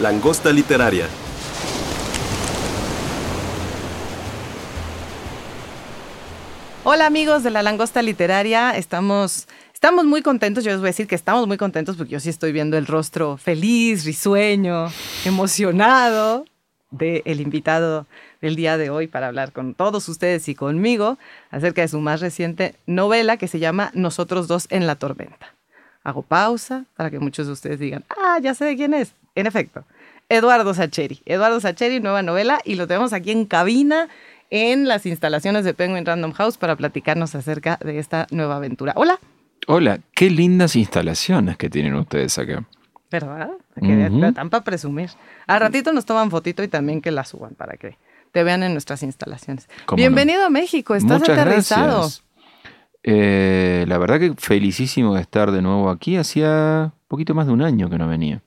Langosta literaria. Hola amigos de la Langosta Literaria, estamos, estamos muy contentos, yo les voy a decir que estamos muy contentos porque yo sí estoy viendo el rostro feliz, risueño, emocionado del invitado del día de hoy para hablar con todos ustedes y conmigo acerca de su más reciente novela que se llama Nosotros dos en la tormenta. Hago pausa para que muchos de ustedes digan, ah, ya sé de quién es. En efecto, Eduardo Sacheri. Eduardo Sacheri, nueva novela, y lo tenemos aquí en cabina en las instalaciones de Penguin Random House para platicarnos acerca de esta nueva aventura. Hola. Hola, qué lindas instalaciones que tienen ustedes acá. ¿Verdad? Que uh Tan para presumir. A ratito nos toman fotito y también que la suban para que te vean en nuestras instalaciones. Bienvenido a México, estás Muchas aterrizado. Gracias. Eh, la verdad que felicísimo de estar de nuevo aquí. Hacía poquito más de un año que no venía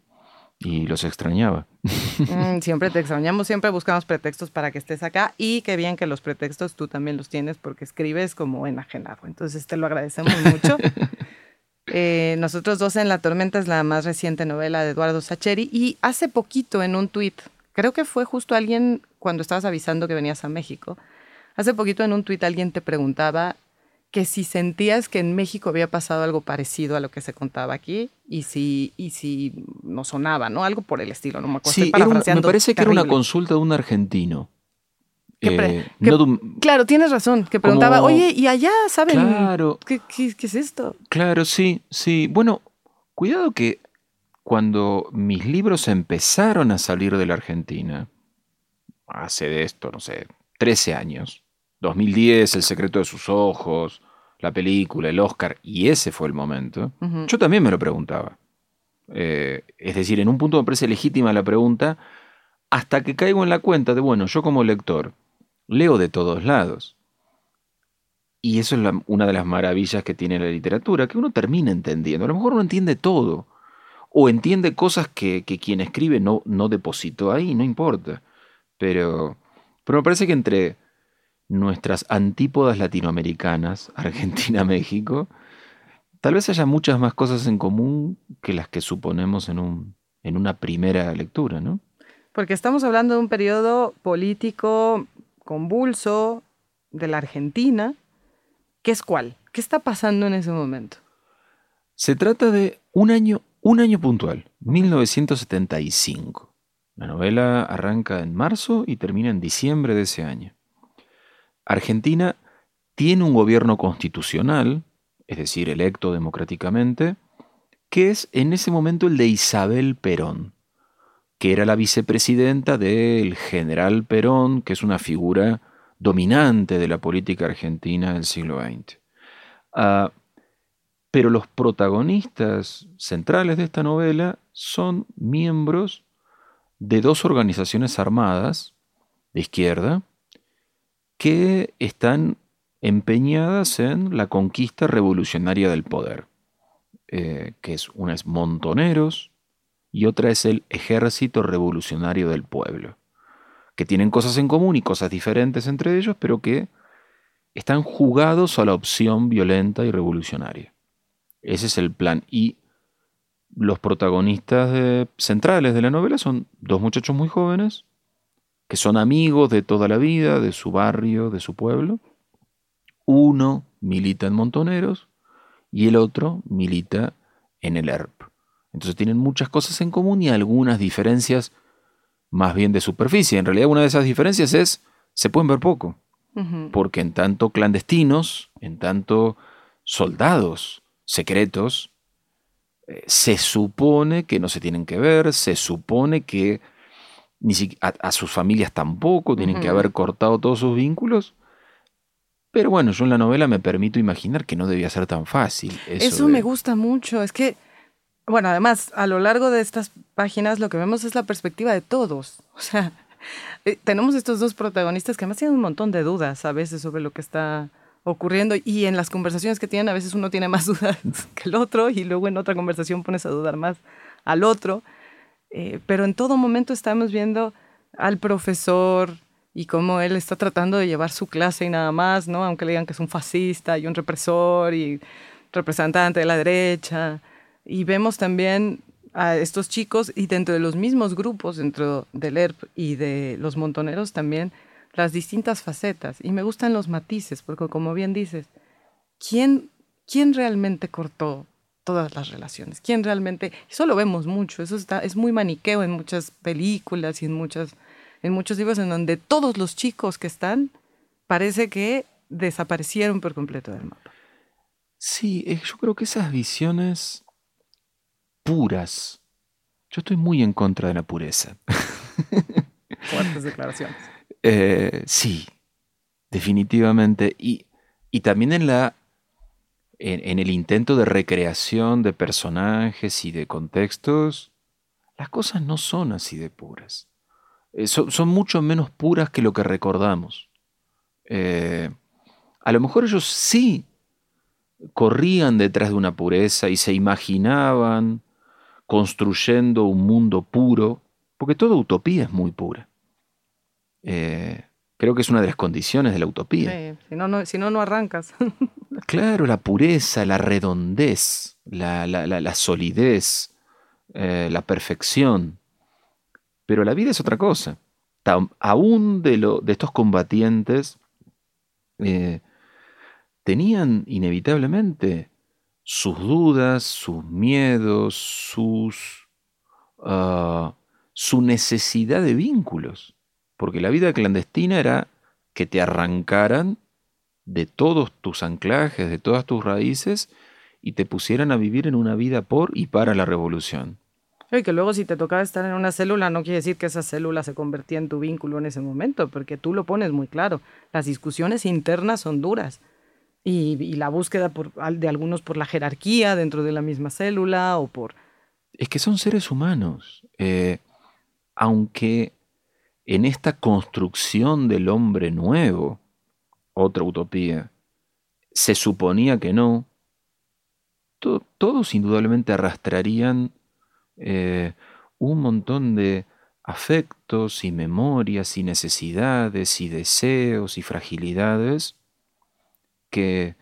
y los extrañaba. Mm, siempre te extrañamos, siempre buscamos pretextos para que estés acá y qué bien que los pretextos tú también los tienes porque escribes como enajenado. Entonces te lo agradecemos mucho. Eh, nosotros dos en la tormenta es la más reciente novela de Eduardo Sacheri y hace poquito en un tuit, creo que fue justo alguien cuando estabas avisando que venías a México, hace poquito en un tuit alguien te preguntaba que si sentías que en México había pasado algo parecido a lo que se contaba aquí y si, y si no sonaba, ¿no? Algo por el estilo, no me acuerdo. Sí, me parece que era una consulta de un argentino. Eh, claro, tienes razón, que preguntaba, oye, ¿y allá saben claro, ¿qué, qué, qué es esto? Claro, sí, sí. Bueno, cuidado que cuando mis libros empezaron a salir de la Argentina, hace de esto, no sé, 13 años, 2010, El secreto de sus ojos, la película, el Oscar, y ese fue el momento, yo también me lo preguntaba. Eh, es decir, en un punto me parece legítima la pregunta, hasta que caigo en la cuenta de, bueno, yo como lector leo de todos lados. Y eso es una de las maravillas que tiene la literatura, que uno termina entendiendo. A lo mejor uno entiende todo, o entiende cosas que, quien escribe no, no depositó ahí, no importa. Pero, pero me parece que entre nuestras antípodas latinoamericanas, Argentina, México, tal vez haya muchas más cosas en común que las que suponemos en, un, en una primera lectura, ¿no? Porque estamos hablando de un periodo político convulso de la Argentina. ¿Qué es cuál? ¿Qué está pasando en ese momento? Se trata de un año, un año puntual, 1975. La novela arranca en marzo y termina en diciembre de ese año. Argentina tiene un gobierno constitucional, es decir, electo democráticamente, que es en ese momento el de Isabel Perón, que era la vicepresidenta del general Perón, que es una figura dominante de la política argentina del siglo XX. Ah, pero los protagonistas centrales de esta novela son miembros de dos organizaciones armadas de izquierda, que están empeñadas en la conquista revolucionaria del poder, eh, que es una es Montoneros y otra es el Ejército Revolucionario del Pueblo, que tienen cosas en común y cosas diferentes entre ellos, pero que están jugados a la opción violenta y revolucionaria. Ese es el plan. Y los protagonistas centrales de la novela son dos muchachos muy jóvenes, que son amigos de toda la vida, de su barrio, de su pueblo. Uno milita en Montoneros y el otro milita en el ERP. Entonces tienen muchas cosas en común y algunas diferencias más bien de superficie. En realidad una de esas diferencias es, se pueden ver poco, porque en tanto clandestinos, en tanto soldados secretos, eh, se supone que no se tienen que ver, se supone que ni a, sus familias tampoco, tienen que haber cortado todos sus vínculos. Pero bueno, yo en la novela me permito imaginar que no debía ser tan fácil. Eso, me gusta mucho, es que Bueno, además, a lo largo de estas páginas lo que vemos es la perspectiva de todos. O sea, eh, tenemos estos dos protagonistas que además tienen un montón de dudas a veces sobre lo que está ocurriendo y en las conversaciones que tienen a veces uno tiene más dudas que el otro y luego en otra conversación pones a dudar más al otro. Eh, pero en todo momento estamos viendo al profesor y cómo él está tratando de llevar su clase y nada más, ¿no? Aunque le digan que es un fascista y un represor y representante de la derecha. Y vemos también a estos chicos y dentro de los mismos grupos, dentro del ERP y de los montoneros también, las distintas facetas. Y me gustan los matices, porque como bien dices, ¿quién, quién realmente cortó todas las relaciones? ¿Quién realmente? Eso lo vemos mucho, eso está, es muy maniqueo en muchas películas y en, muchas, en muchos libros en donde todos los chicos que están parece que desaparecieron por completo del mapa. Sí, yo creo que esas visiones puras, yo estoy muy en contra de la pureza. Fuertes declaraciones. Eh, sí, definitivamente. Y, y también en la en, el intento de recreación de personajes y de contextos, las cosas no son así de puras. Eh, son, mucho menos puras que lo que recordamos. Eh, a lo mejor ellos sí corrían detrás de una pureza y se imaginaban construyendo un mundo puro, porque toda utopía es muy pura. Eh, creo que es una de las condiciones de la utopía. si, no, no, si no, no arrancas. claro, la pureza, la redondez, la, solidez, eh, la perfección. Pero la vida es otra cosa. Aún de, lo, de estos combatientes eh, tenían inevitablemente sus dudas, sus miedos, sus, ah, su necesidad de vínculos. Porque la vida clandestina era que te arrancaran de todos tus anclajes, de todas tus raíces, y te pusieran a vivir en una vida por y para la revolución. Y que luego si te tocaba estar en una célula, no quiere decir que esa célula se convertía en tu vínculo en ese momento, porque tú lo pones muy claro. Las discusiones internas son duras. Y, la búsqueda por, de algunos por la jerarquía dentro de la misma célula o por... Es que son seres humanos. Eh, aunque en esta construcción del hombre nuevo, otra utopía, se suponía que no, todos indudablemente arrastrarían eh, un montón de afectos y memorias y necesidades y deseos y fragilidades que,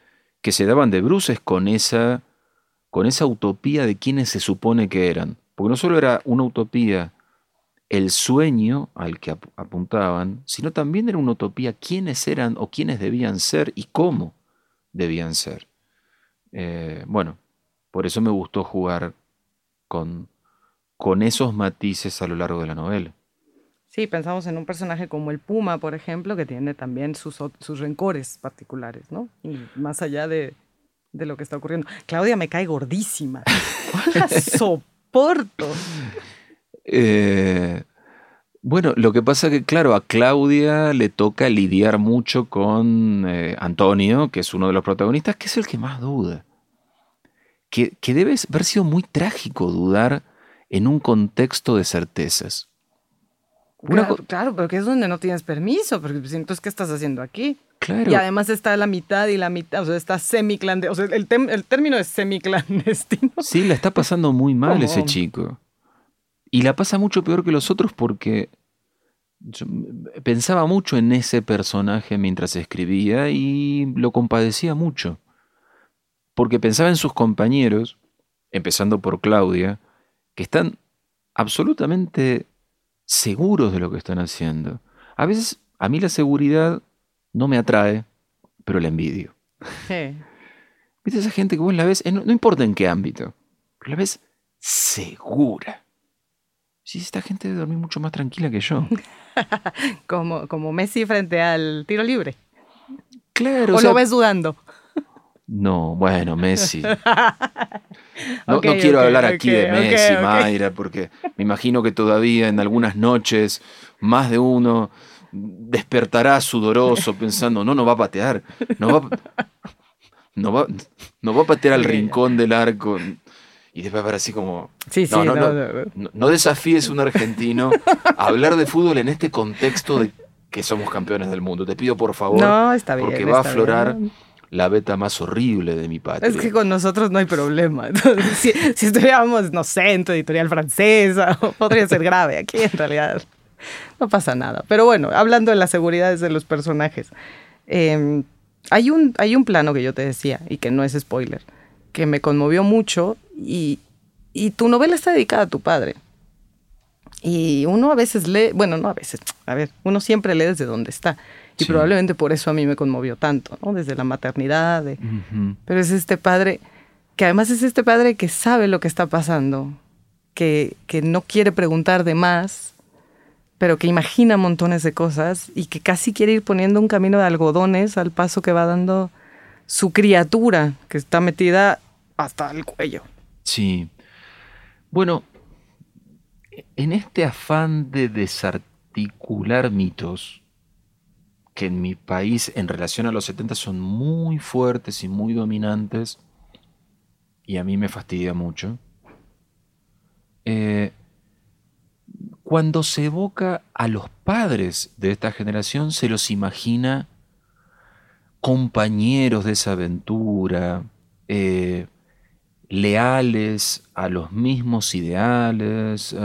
se daban de bruces con esa, con esa utopía de quienes se supone que eran. Porque no solo era una utopía el sueño al que apuntaban, sino también era una utopía quiénes eran o quiénes debían ser y cómo debían ser. Eh, bueno, por eso me gustó jugar con, con esos matices a lo largo de la novela. Sí, pensamos en un personaje como el Puma, por ejemplo, que tiene también sus, sus rencores particulares, ¿no? Y más allá de, de, lo que está ocurriendo. Claudia me cae gordísima. soporto. Eh, bueno, lo que pasa que, claro, a Claudia le toca lidiar mucho con eh, Antonio, que es uno de los protagonistas, que es el que más duda. Que, que debe haber sido muy trágico dudar en un contexto de certezas. Claro, claro, pero que es donde no tienes permiso, porque pues, entonces, ¿qué estás haciendo aquí? Claro. Y además está la mitad y la mitad, o sea, está semiclandestino. O sea, el, el término es semiclandestino. Sí, la está pasando muy mal ese chico. Y la pasa mucho peor que los otros porque pensaba mucho en ese personaje mientras escribía y lo compadecía mucho. Porque pensaba en sus compañeros, empezando por Claudia, que están absolutamente seguros de lo que están haciendo. A veces a mí la seguridad no me atrae, pero la envidio. ¿Viste esa gente que vos la ves, no, no importa en qué ámbito, pero la ves segura. Sí, esta gente debe dormir mucho más tranquila que yo. como, como Messi frente al tiro libre. Claro. ¿O, lo ves dudando? No, bueno, Messi. No, quiero hablar aquí de Messi, Mayra, porque me imagino que todavía en algunas noches más de uno despertará sudoroso pensando, no, no va a patear, no va, no va, no va a patear al rincón del arco Y después ver así como... Sí, sí, no, no, no, no, no. no- desafíes a un argentino a hablar de fútbol en este contexto de que somos campeones del mundo. Te pido por favor, No, está bien. porque va a aflorar bien. la beta más horrible de mi patria. Es que con nosotros no hay problema. Entonces, si, si estuviéramos, no sé, en tu editorial francesa, podría ser grave. Aquí en realidad no pasa nada. Pero bueno, hablando de las seguridades de los personajes, eh, hay, un, hay un plano que yo te decía, y que no es spoiler, que me conmovió mucho, y, y tu novela está dedicada a tu padre. Y uno a veces lee, bueno, no a veces, a ver, uno siempre lee desde donde está. Y Sí. probablemente por eso a mí me conmovió tanto, ¿no? Desde la maternidad, de, pero es este padre, que además es este padre que sabe lo que está pasando, que, que no quiere preguntar de más, pero que imagina montones de cosas y que casi quiere ir poniendo un camino de algodones al paso que va dando su criatura, que está metida hasta el cuello. Sí. Bueno, en este afán de desarticular mitos, que en mi país en relación a los 70 son muy fuertes y muy dominantes, y a mí me fastidia mucho, eh, cuando se evoca a los padres de esta generación, se los imagina compañeros de esa aventura, eh, leales a los mismos ideales.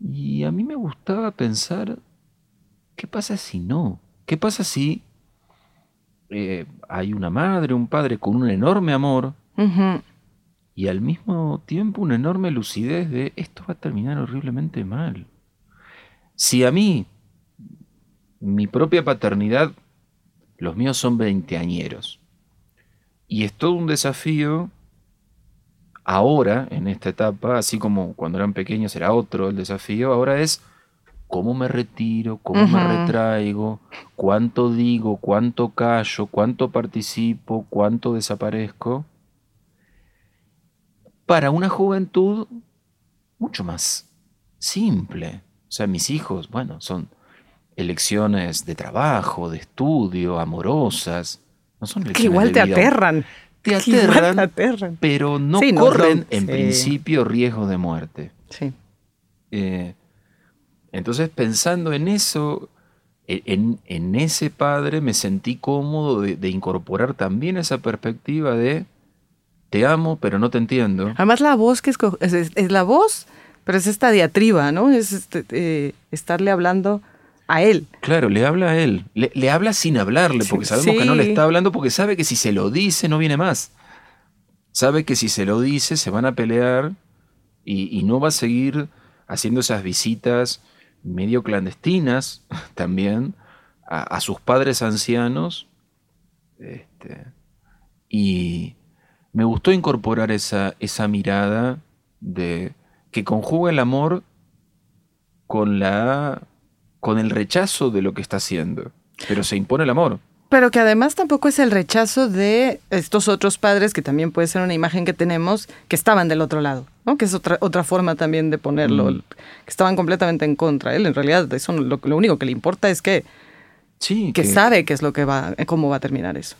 y a mí me gustaba pensar, ¿qué pasa si no? ¿Qué pasa si eh, hay una madre, un padre con un enorme amor y al mismo tiempo una enorme lucidez de esto va a terminar horriblemente mal? Si a mí, mi propia paternidad, los míos son veinteañeros, y es todo un desafío ahora, en esta etapa, así como cuando eran pequeños era otro el desafío, ahora es cómo me retiro, cómo me retraigo, cuánto digo, cuánto callo, cuánto participo, cuánto desaparezco, para una juventud mucho más simple. O sea, mis hijos, bueno, son elecciones de trabajo, de estudio, amorosas. No son Que igual de te vida. aterran. Te aterran, te aterran. pero no Sí, corren no, en sí. principio riesgo de muerte. Sí. Eh, entonces, pensando en eso, e- en, en ese padre me sentí cómodo de, de incorporar también esa perspectiva de te amo, pero no te entiendo. Además la voz que esco- es, es- es la voz, pero es esta diatriba, ¿no? Es este, eh, estarle hablando a él. Claro, le habla a él. Le, le habla sin hablarle, porque sabemos que no le está hablando, porque sabe que si se lo dice no viene más. Sabe que si se lo dice se van a pelear y, y no va a seguir haciendo esas visitas medio clandestinas también a, a sus padres ancianos. Este, y me gustó incorporar esa, esa mirada de que conjuga el amor con la con el rechazo de lo que está haciendo, pero se impone el amor. Pero que además tampoco es el rechazo de estos otros padres, que también puede ser una imagen que tenemos, que estaban del otro lado, ¿no? Que es otra, otra forma también de ponerlo, Mm. que estaban completamente en contra. Él en realidad eso lo, lo único que le importa es que, Sí, que sabe qué es lo que va, cómo va a terminar eso.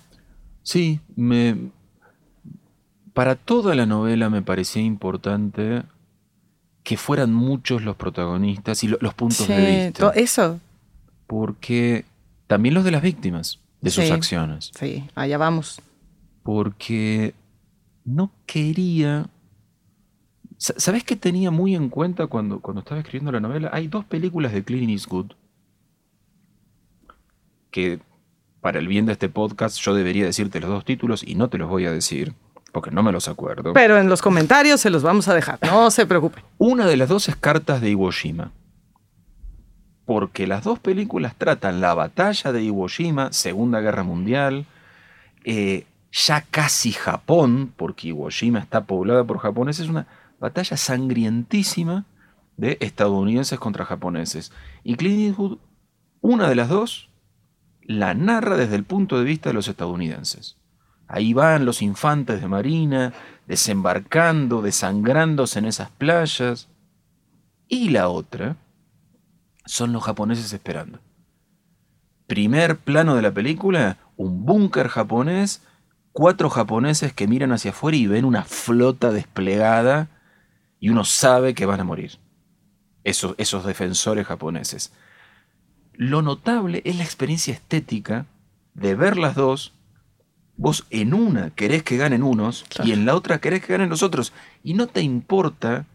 Sí, me para toda la novela me parecía importante que fueran muchos los protagonistas y lo- los puntos Sí, de vista, eso, porque también los de las víctimas de sus Sí. acciones, sí, allá vamos. porque no quería Sa- ¿Sabes qué tenía muy en cuenta cuando, cuando estaba escribiendo la novela? Hay dos películas de Clint Eastwood que, para el bien de este podcast, yo debería decirte los dos títulos y no te los voy a decir, porque no me los acuerdo. Pero en los comentarios se los vamos a dejar, no se preocupe. Una de las dos es Cartas de Iwo Jima. Porque las dos películas tratan la batalla de Iwo Jima, Segunda Guerra Mundial, eh, ya casi Japón, porque Iwo Jima está poblada por japoneses, es una batalla sangrientísima de estadounidenses contra japoneses. Y Clint Eastwood, una de las dos, la narra desde el punto de vista de los estadounidenses. Ahí van los infantes de marina, desembarcando, desangrándose en esas playas. Y la otra son los japoneses esperando. Primer plano de la película, un búnker japonés cuatro japoneses que miran hacia afuera y ven una flota desplegada y uno sabe que van a morir. Esos, esos defensores japoneses. Lo notable es la experiencia estética de ver las dos. Vos en una querés que ganen unos y en la otra querés que ganen los otros. Y no te importa,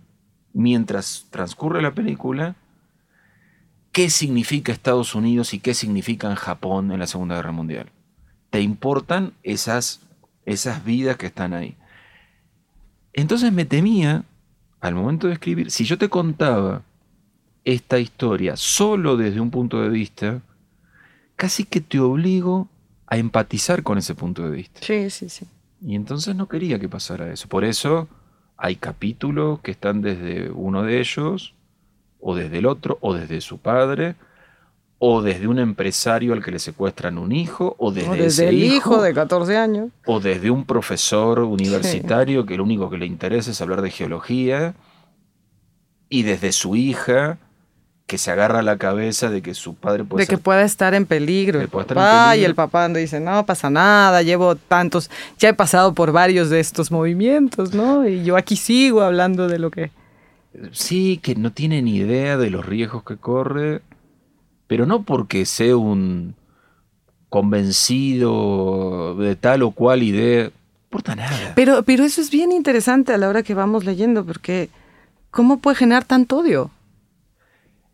mientras transcurre la película, qué significa Estados Unidos y qué significa Japón en la Segunda Guerra Mundial. Te importan esas, esas vidas que están ahí. Entonces me temía, al momento de escribir, si yo te contaba esta historia solo desde un punto de vista, casi que te obligo a empatizar con ese punto de vista. Sí, sí, sí. Y entonces no quería que pasara eso. Por eso hay capítulos que están desde uno de ellos, o desde el otro, o desde su padre, o desde un empresario al que le secuestran un hijo, o desde, el hijo, de 14 años. O desde un profesor universitario que lo único que le interesa es hablar de geología, y desde su hija que se agarra a la cabeza de que su padre puede De que pueda estar en peligro. El y el papá dice, no pasa nada, llevo tantos, ya he pasado por varios de estos movimientos, ¿no? Y yo aquí sigo hablando de lo que... Sí, que no tiene ni idea de los riesgos que corre, pero no porque sea un convencido de tal o cual idea, no importa nada. Pero, pero eso es bien interesante a la hora que vamos leyendo, porque ¿cómo puede generar tanto odio?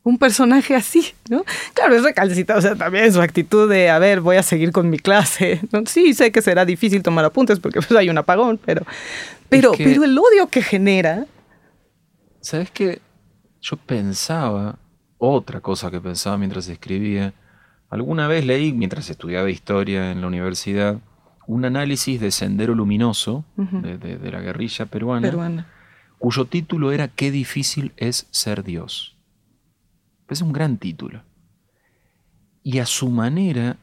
Un personaje así, ¿no? Claro, es recalcitrado, o sea, también su actitud de, a ver, voy a seguir con mi clase. ¿no? Sí, sé que será difícil tomar apuntes porque pues, hay un apagón, pero, pero, pero el odio que genera. ¿Sabes qué? Yo pensaba, otra cosa que pensaba mientras escribía, alguna vez leí, mientras estudiaba historia en la universidad, un análisis de Sendero Luminoso, de, de la guerrilla peruana, peruana, cuyo título era Qué difícil es ser Dios. Es un gran título. Y a su manera,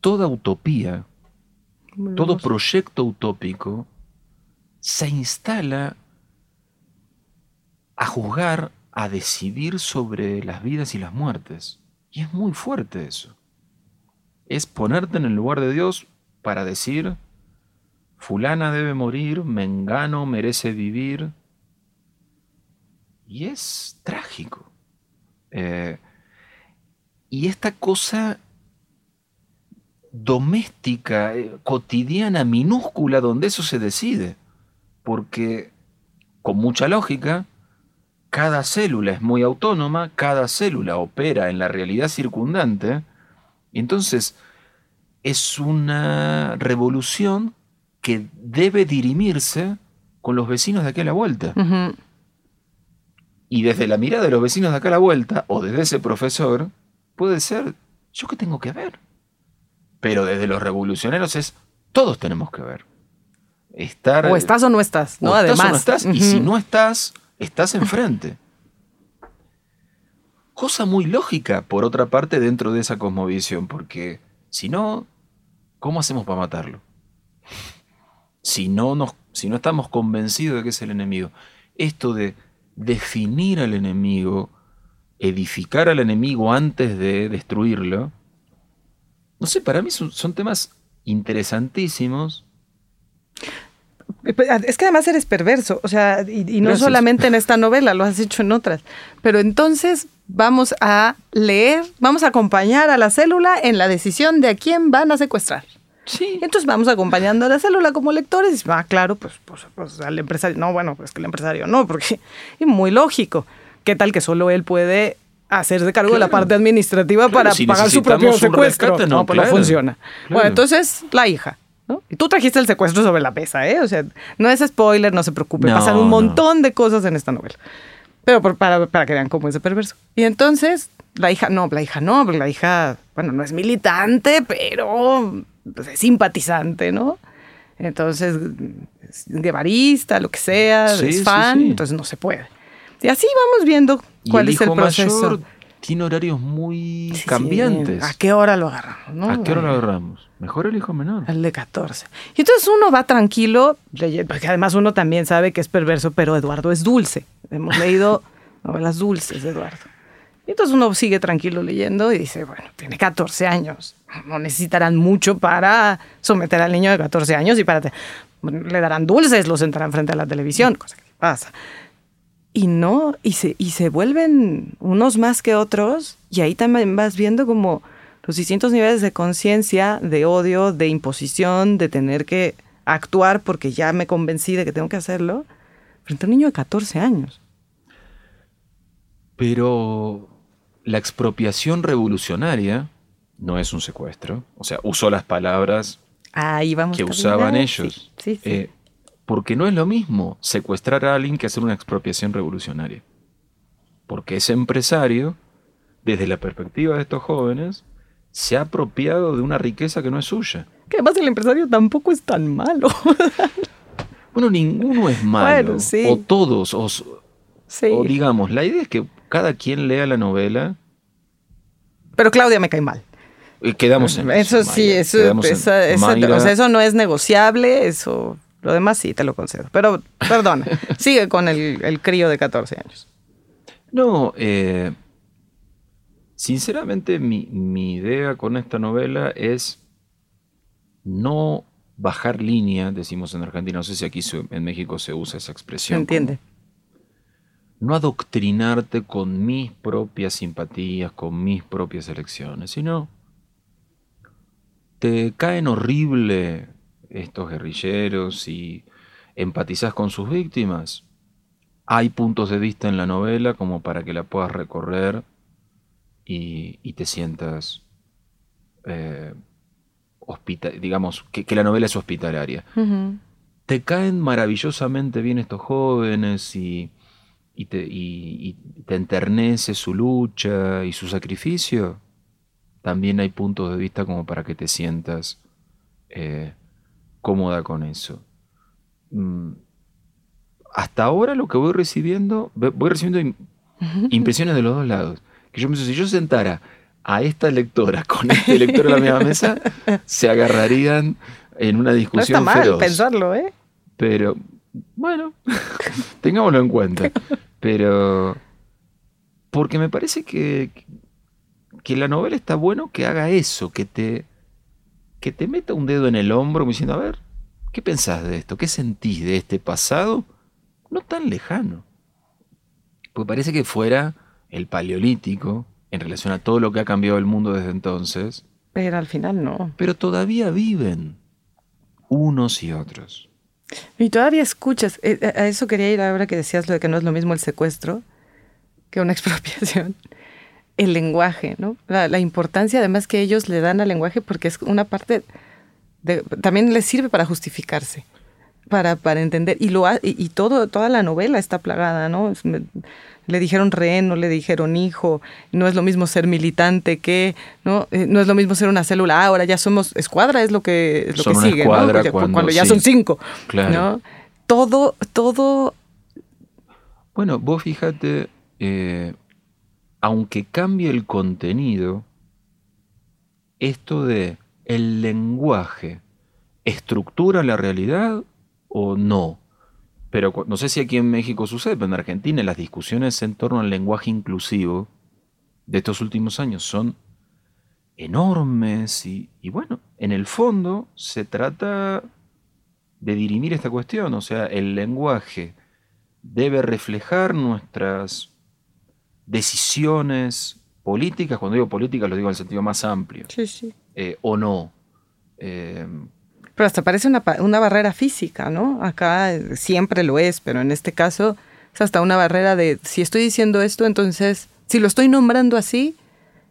toda utopía, todo proyecto utópico, se instala a juzgar, a decidir sobre las vidas y las muertes. Y es muy fuerte eso. Es ponerte en el lugar de Dios para decir, fulana debe morir, mengano merece vivir, y es trágico. Eh, y esta cosa doméstica, eh, cotidiana, minúscula, donde eso se decide. Porque, con mucha lógica, cada célula es muy autónoma, cada célula opera en la realidad circundante, y entonces es una revolución que debe dirimirse con los vecinos de aquí a la vuelta. Y desde la mirada de los vecinos de acá a la vuelta, o desde ese profesor, puede ser, ¿yo qué tengo que ver? Pero desde los revolucionarios es, todos tenemos que ver. Estar, o estás o no estás, ¿no? Además. no estás, y si no estás, estás enfrente. Cosa muy lógica, por otra parte, dentro de esa cosmovisión, porque si no, ¿cómo hacemos para matarlo? Si no, nos, si no estamos convencidos de que es el enemigo. Esto de definir al enemigo, edificar al enemigo antes de destruirlo, no sé, para mí son, temas interesantísimos. Es que además eres perverso, o sea, y, no solamente en esta novela, lo has hecho en otras. Pero entonces vamos a leer, vamos a acompañar a la célula en la decisión de a quién van a secuestrar. Sí. Entonces vamos acompañando a la célula como lectores y ah, claro, pues, pues, pues, al empresario, no, bueno, pues que el empresario no, porque es muy lógico. ¿Qué tal que solo él puede hacerse cargo de la parte administrativa para pagar su propio secuestro? no, pues no funciona. Bueno, entonces la hija. ¿no? Y tú trajiste el secuestro sobre la pesa, ¿eh? O sea, no es spoiler, no se preocupe, pasan un montón de cosas en esta novela. Pero para, para que vean cómo es de perverso. Y entonces la hija, no, la hija no, porque la hija, bueno, no es militante, pero pues, es simpatizante, ¿no? Entonces, es guevarista, lo que sea, es fan, entonces no se puede. Y así vamos viendo cuál es el proceso. tiene horarios muy cambiantes. ¿A qué hora lo agarramos? ¿A qué hora lo agarramos? Mejor el hijo menor. El de 14. Y entonces uno va tranquilo, porque además uno también sabe que es perverso, pero Eduardo es dulce. Hemos leído novelas dulces de Eduardo. Y entonces uno sigue tranquilo leyendo y dice, bueno, tiene 14 años, no necesitarán mucho para someter al niño de 14 años y para... le darán dulces, lo sentarán frente a la televisión, cosa que pasa. Y no, y se, y se vuelven unos más que otros, y ahí también vas viendo como los distintos niveles de conciencia, de odio, de imposición, de tener que actuar porque ya me convencí de que tengo que hacerlo, frente a un niño de 14 años. Pero la expropiación revolucionaria no es un secuestro. O sea, usó las palabras que usaban ellos. Eh, porque no es lo mismo secuestrar a alguien que hacer una expropiación revolucionaria. Porque ese empresario, desde la perspectiva de estos jóvenes, se ha apropiado de una riqueza que no es suya. Que además el empresario tampoco es tan malo. bueno, ninguno es malo. O todos. O, o digamos, la idea es que cada quien lea la novela. Pero Claudia me cae mal. Y quedamos en eso. sí, eso, eso no es negociable, eso. Lo demás sí, te lo concedo. Pero, perdón, sigue con el, el, crío de 14 años. No, eh, Sinceramente, mi, idea con esta novela es no bajar línea, decimos en Argentina, no sé si aquí en México se usa esa expresión. entiende. No adoctrinarte con mis propias simpatías, con mis propias elecciones, sino te caen horrible estos guerrilleros y empatizas con sus víctimas. Hay puntos de vista en la novela como para que la puedas recorrer y, te sientas, eh, digamos, que, la novela es hospitalaria. Te caen maravillosamente bien estos jóvenes y, te, te, enternece su lucha y su sacrificio. También hay puntos de vista como para que te sientas eh, cómoda con eso. Mm, hasta ahora lo que voy recibiendo, voy recibiendo impresiones de los dos lados que yo pienso, si yo sentara a esta lectora con este lector a la misma mesa, se agarrarían en una discusión. No está mal pensarlo, ¿eh? Pero, bueno, tengámoslo en cuenta. Pero, porque me parece que, que la novela está bueno que haga eso, que te, que te meta un dedo en el hombro diciendo, a ver, ¿qué pensás de esto? ¿Qué sentís de este pasado? No tan lejano. Pues parece que fuera el paleolítico en relación a todo lo que ha cambiado el mundo desde entonces. Pero al final no. Pero todavía viven unos y otros. Y todavía escuchas, eh, eh, a eso quería ir ahora que decías lo de que no es lo mismo el secuestro que una expropiación. El lenguaje, ¿no? La, importancia además que ellos le dan al lenguaje porque es una parte, de, también les sirve para justificarse, para, para entender. Y, lo, y, y todo, toda la novela está plagada, ¿no? Le dijeron rehén, no le dijeron hijo, no es lo mismo ser militante que, ¿no? Eh, no es lo mismo ser una célula, ah, ahora ya somos escuadra, es lo que, es lo que sigue, ¿no? Cuando, ya son cinco. Claro. Todo, todo. Bueno, vos fíjate, eh, aunque cambie el contenido, esto de el lenguaje estructura la realidad o no. Pero no sé si aquí en México sucede, pero en Argentina las discusiones en torno al lenguaje inclusivo de estos últimos años son enormes y, bueno, en el fondo se trata de dirimir esta cuestión, o sea, el lenguaje debe reflejar nuestras decisiones políticas, cuando digo políticas lo digo en el sentido más amplio, sí, sí. Eh, o no. Eh, pero hasta parece una, una barrera física, ¿no? Acá siempre lo es, pero en este caso es hasta una barrera de si estoy diciendo esto, entonces, si lo estoy nombrando así,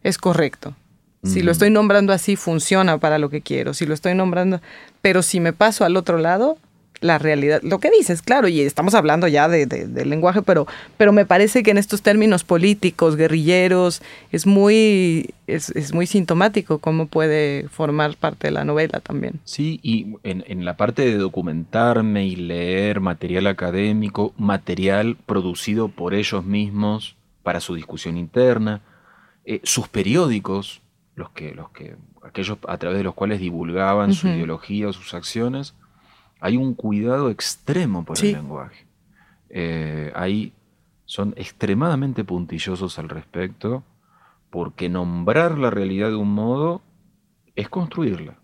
es correcto. Si lo estoy nombrando así, funciona para lo que quiero. Si lo estoy nombrando, pero si me paso al otro lado, la realidad, lo que dices, claro, y estamos hablando ya de, del lenguaje, pero, pero me parece que en estos términos políticos, guerrilleros, es muy, es, muy sintomático cómo puede formar parte de la novela también. Sí, y en, la parte de documentarme y leer material académico, material producido por ellos mismos para su discusión interna, eh, sus periódicos, los que, los que, aquellos a través de los cuales divulgaban su ideología o sus acciones, hay un cuidado extremo por el lenguaje. Eh, hay son extremadamente puntillosos al respecto, porque nombrar la realidad de un modo es construirla.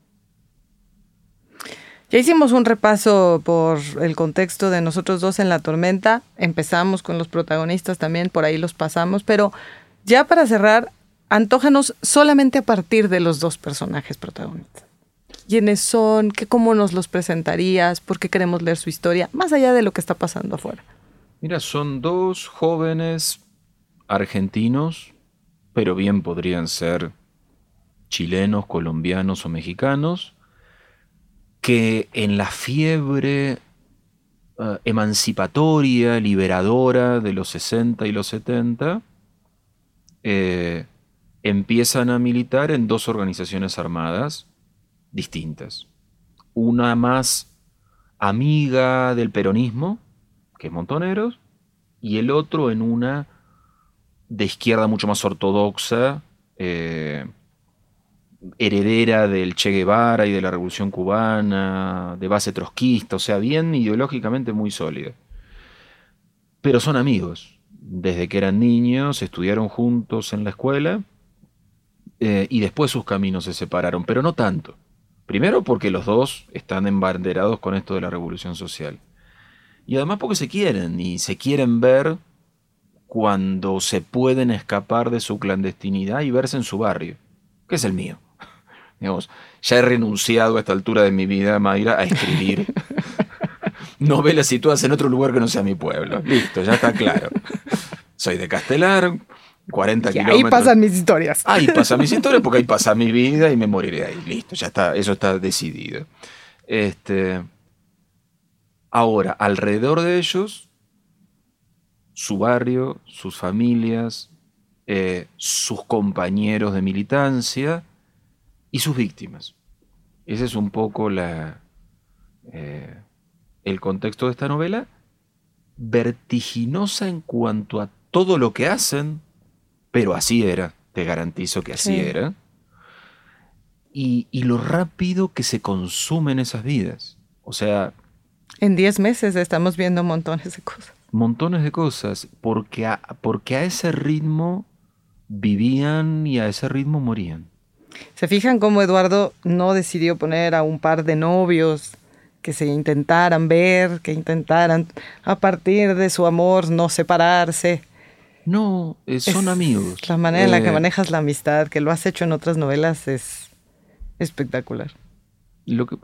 Ya hicimos un repaso por el contexto de nosotros dos en la tormenta. Empezamos con los protagonistas también, por ahí los pasamos, pero ya para cerrar, antójanos solamente a partir de los dos personajes protagonistas. ¿Quiénes son? ¿Qué, ¿Cómo nos los presentarías? ¿Por qué queremos leer su historia? Más allá de lo que está pasando afuera. Mira, son dos jóvenes argentinos, pero bien podrían ser chilenos, colombianos o mexicanos, que en la fiebre eh, emancipatoria, liberadora de los 60 y los 70, eh, empiezan a militar en dos organizaciones armadas distintas. Una más amiga del peronismo, que es Montoneros, y el otro en una de izquierda mucho más ortodoxa, eh, heredera del Che Guevara y de la Revolución Cubana, de base trotskista, o sea, bien ideológicamente muy sólida. Pero son amigos. Desde que eran niños, estudiaron juntos en la escuela eh, y después sus caminos se separaron, pero no tanto. Primero porque los dos están embanderados con esto de la revolución social. Y además porque se quieren y se quieren ver cuando se pueden escapar de su clandestinidad y verse en su barrio, que es el mío. Digamos, ya he renunciado a esta altura de mi vida, Mayra, a escribir novelas situadas en otro lugar que no sea mi pueblo. Listo, ya está claro. Soy de Castelar, 40 kilómetros. Ahí pasan mis historias. Ahí pasan mis historias porque ahí pasa mi vida y me moriré ahí. Listo, ya está, eso está decidido. Este, ahora, alrededor de ellos, su barrio, sus familias, eh, sus compañeros de militancia y sus víctimas. Ese es un poco la, eh, el contexto de esta novela, vertiginosa en cuanto a todo lo que hacen, pero así era, te garantizo que así era. Y, y, lo rápido que se consumen esas vidas. O sea... En 10 meses estamos viendo montones de cosas. Montones de cosas, porque a, porque a ese ritmo vivían y a ese ritmo morían. ¿Se fijan cómo Eduardo no decidió poner a un par de novios que se intentaran ver, que intentaran a partir de su amor no separarse? No, eh, son amigos. La manera en la que Eh, manejas la amistad, que lo has hecho en otras novelas, es espectacular. Lo que,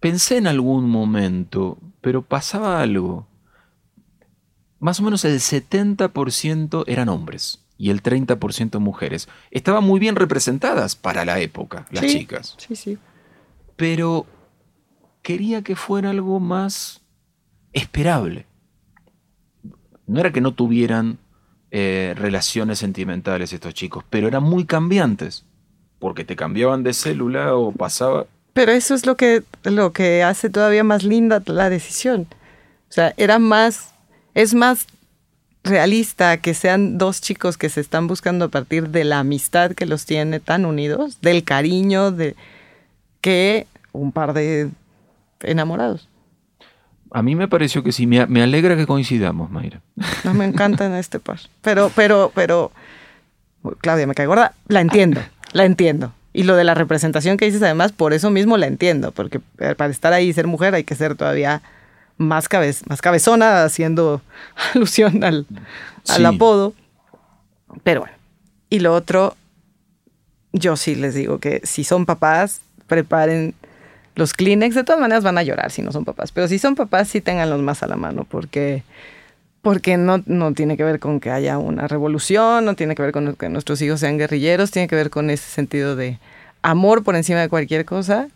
pensé en algún momento, pero pasaba algo. Más o menos el 70% eran hombres y el 30% mujeres. Estaban muy bien representadas para la época, las Sí, chicas. Sí, sí. Pero quería que fuera algo más esperable. No era que no tuvieran eh, relaciones sentimentales estos chicos, pero eran muy cambiantes. Porque te cambiaban de célula o pasaba... Pero eso es lo que, lo que hace todavía más linda la decisión. O sea, era más, es más realista que sean dos chicos que se están buscando a partir de la amistad que los tiene tan unidos, del cariño, de que un par de enamorados. A mí me pareció que sí, me, me alegra que coincidamos, Mayra. No me encanta en este par. Pero, pero, pero, Claudia, me cae gorda, la entiendo, la entiendo. Y lo de la representación que dices, además, por eso mismo la entiendo, porque para estar ahí y ser mujer hay que ser todavía más, cabez, más cabezona, haciendo alusión al, al Sí. apodo. Pero bueno. Y lo otro, yo sí les digo que si son papás, preparen los Kleenex. De todas maneras van a llorar si no son papás. Pero si son papás, sí tenganlos más a la mano, porque, porque no, no tiene que ver con que haya una revolución, no tiene que ver con que nuestros hijos sean guerrilleros, tiene que ver con ese sentido de amor por encima de cualquier cosa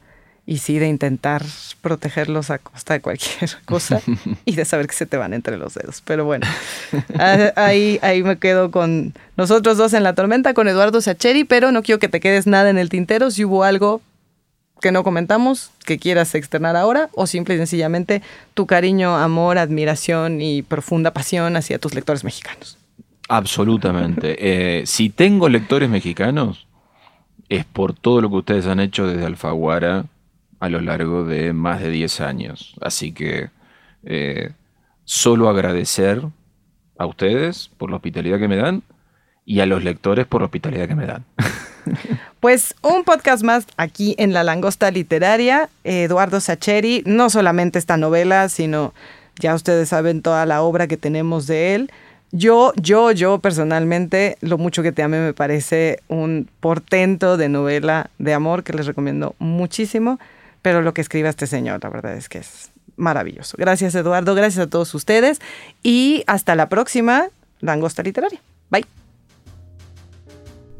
y sí de intentar protegerlos a costa de cualquier cosa y de saber que se te van entre los dedos. Pero bueno, ah, ahí, ahí me quedo con nosotros dos en la tormenta, con Eduardo Sacheri, pero no quiero que te quedes nada en el tintero si hubo algo que no comentamos, que quieras externar ahora, o simple y sencillamente tu cariño, amor, admiración y profunda pasión hacia tus lectores mexicanos. Absolutamente. Eh, si tengo lectores mexicanos, es por todo lo que ustedes han hecho desde Alfaguara a lo largo de más de 10 años. Así que eh, solo agradecer a ustedes por la hospitalidad que me dan y a los lectores por la hospitalidad que me dan. Pues un podcast más aquí en La Langosta Literaria. Eduardo Sacheri, no solamente esta novela, sino ya ustedes saben toda la obra que tenemos de él. Yo, yo, yo personalmente, Lo mucho que te ame me parece un portento de novela de amor que les recomiendo muchísimo, pero lo que escriba este señor, la verdad es que es maravilloso. Gracias Eduardo, gracias a todos ustedes y hasta la próxima Langosta Literaria. Bye.